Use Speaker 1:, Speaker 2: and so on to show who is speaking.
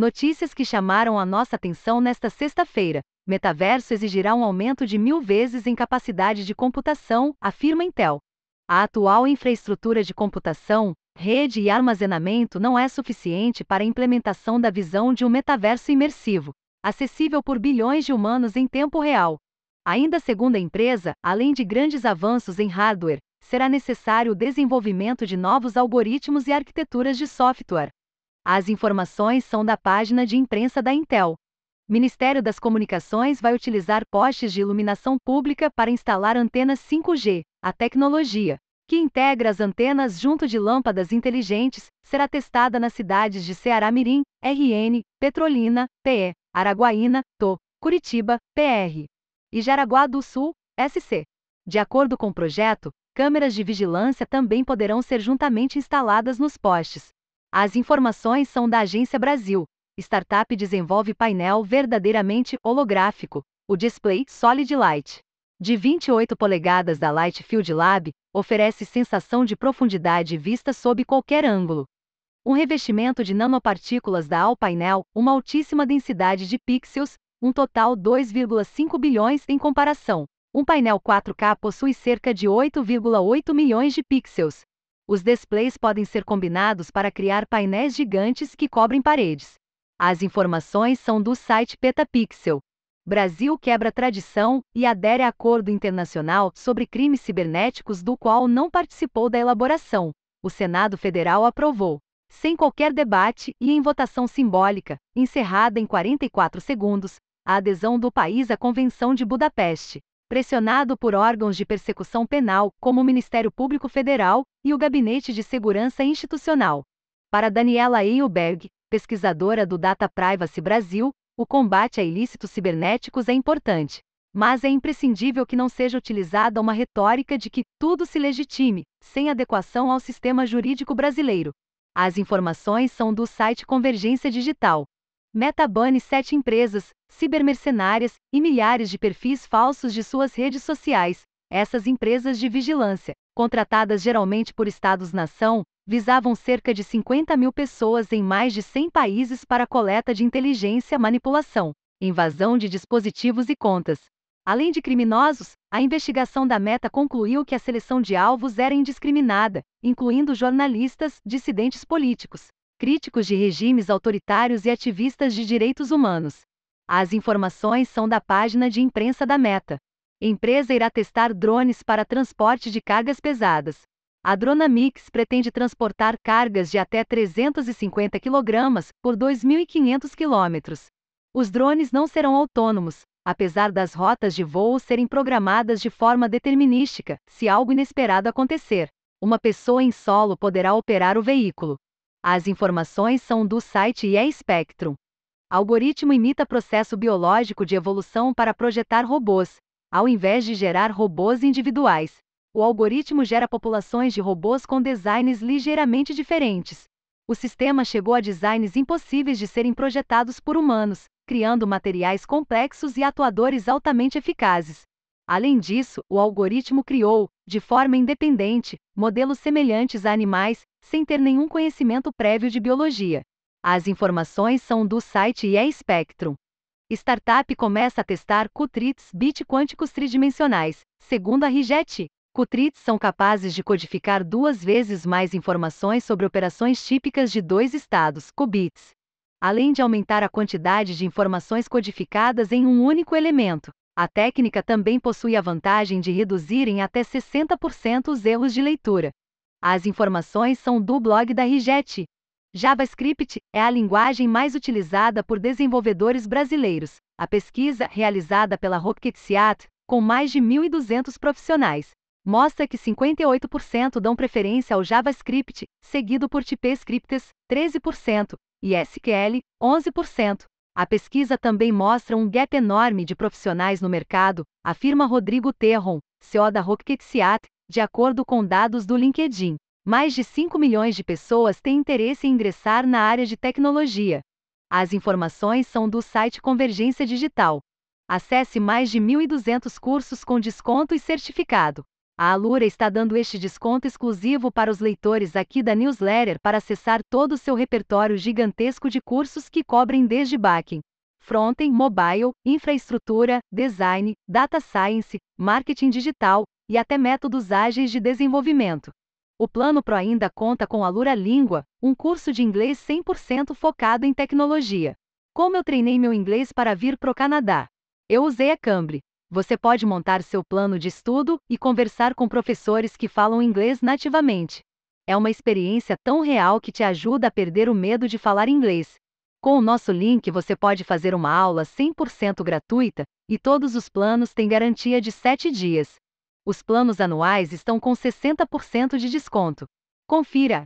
Speaker 1: Notícias que chamaram a nossa atenção nesta sexta-feira. Metaverso exigirá um aumento de mil vezes em capacidade de computação, afirma Intel. A atual infraestrutura de computação, rede e armazenamento não é suficiente para a implementação da visão de um metaverso imersivo, acessível por bilhões de humanos em tempo real. Ainda segundo a empresa, além de grandes avanços em hardware, será necessário o desenvolvimento de novos algoritmos e arquiteturas de software. As informações são da página de imprensa da Intel. Ministério das Comunicações vai utilizar postes de iluminação pública para instalar antenas 5G. A tecnologia, que integra as antenas junto de lâmpadas inteligentes, será testada nas cidades de Ceará Mirim, RN, Petrolina, PE, Araguaína, TO, Curitiba, PR e Jaraguá do Sul, SC. De acordo com o projeto, câmeras de vigilância também poderão ser juntamente instaladas nos postes. As informações são da Agência Brasil. Startup desenvolve painel verdadeiramente holográfico, o display Solid Light. De 28 polegadas da Light Field Lab, oferece sensação de profundidade vista sob qualquer ângulo. Um revestimento de nanopartículas dá ao painel uma altíssima densidade de pixels, um total 2,5 bilhões em comparação. Um painel 4K possui cerca de 8,8 milhões de pixels, os displays podem ser combinados para criar painéis gigantes que cobrem paredes. As informações são do site Petapixel. Brasil quebra tradição e adere a acordo internacional sobre crimes cibernéticos do qual não participou da elaboração. O Senado Federal aprovou, sem qualquer debate e em votação simbólica, encerrada em 44 segundos, a adesão do país à Convenção de Budapeste pressionado por órgãos de persecução penal, como o Ministério Público Federal e o Gabinete de Segurança Institucional. Para Daniela Eilberg, pesquisadora do Data Privacy Brasil, o combate a ilícitos cibernéticos é importante, mas é imprescindível que não seja utilizada uma retórica de que tudo se legitime, sem adequação ao sistema jurídico brasileiro. As informações são do site Convergência Digital. Meta bane sete empresas, cibermercenárias e milhares de perfis falsos de suas redes sociais. Essas empresas de vigilância, contratadas geralmente por estados-nação, visavam cerca de 50 mil pessoas em mais de 100 países para coleta de inteligência, manipulação, invasão de dispositivos e contas. Além de criminosos, a investigação da Meta concluiu que a seleção de alvos era indiscriminada, incluindo jornalistas, dissidentes políticos, críticos de regimes autoritários e ativistas de direitos humanos. As informações são da página de imprensa da Meta. Empresa irá testar drones para transporte de cargas pesadas. A Dronamix pretende transportar cargas de até 350 kg por 2.500 km. Os drones não serão autônomos, apesar das rotas de voo serem programadas de forma determinística, se algo inesperado acontecer. Uma pessoa em solo poderá operar o veículo. As informações são do site e-Spectrum. Algoritmo imita processo biológico de evolução para projetar robôs, ao invés de gerar robôs individuais. O algoritmo gera populações de robôs com designs ligeiramente diferentes. O sistema chegou a designs impossíveis de serem projetados por humanos, criando materiais complexos e atuadores altamente eficazes. Além disso, o algoritmo criou, de forma independente, modelos semelhantes a animais, sem ter nenhum conhecimento prévio de biologia. As informações são do site e-Spectrum. Startup começa a testar Qtrits bit quânticos tridimensionais. Segundo a Riget, Qtrits são capazes de codificar duas vezes mais informações sobre operações típicas de dois estados, qubits. Além de aumentar a quantidade de informações codificadas em um único elemento, a técnica também possui a vantagem de reduzir em até 60% os erros de leitura. As informações são do blog da Riget. JavaScript é a linguagem mais utilizada por desenvolvedores brasileiros. A pesquisa, realizada pela Rocketseat, com mais de 1.200 profissionais, mostra que 58% dão preferência ao JavaScript, seguido por TypeScript, 13%, e SQL, 11%. A pesquisa também mostra um gap enorme de profissionais no mercado, afirma Rodrigo Terron, CEO da Rocketseat, de acordo com dados do LinkedIn, mais de 5 milhões de pessoas têm interesse em ingressar na área de tecnologia. As informações são do site Convergência Digital. Acesse mais de 1.200 cursos com desconto e certificado. A Alura está dando este desconto exclusivo para os leitores aqui da newsletter para acessar todo o seu repertório gigantesco de cursos que cobrem desde backend, frontend, mobile, infraestrutura, design, data science, marketing digital e até métodos ágeis de desenvolvimento. O Plano Pro ainda conta com a Lura Língua, um curso de inglês 100% focado em tecnologia. Como eu treinei meu inglês para vir pro Canadá? Eu usei a Cambly. Você pode montar seu plano de estudo e conversar com professores que falam inglês nativamente. É uma experiência tão real que te ajuda a perder o medo de falar inglês. Com o nosso link você pode fazer uma aula 100% gratuita e todos os planos têm garantia de 7 dias. Os planos anuais estão com 60% de desconto. Confira!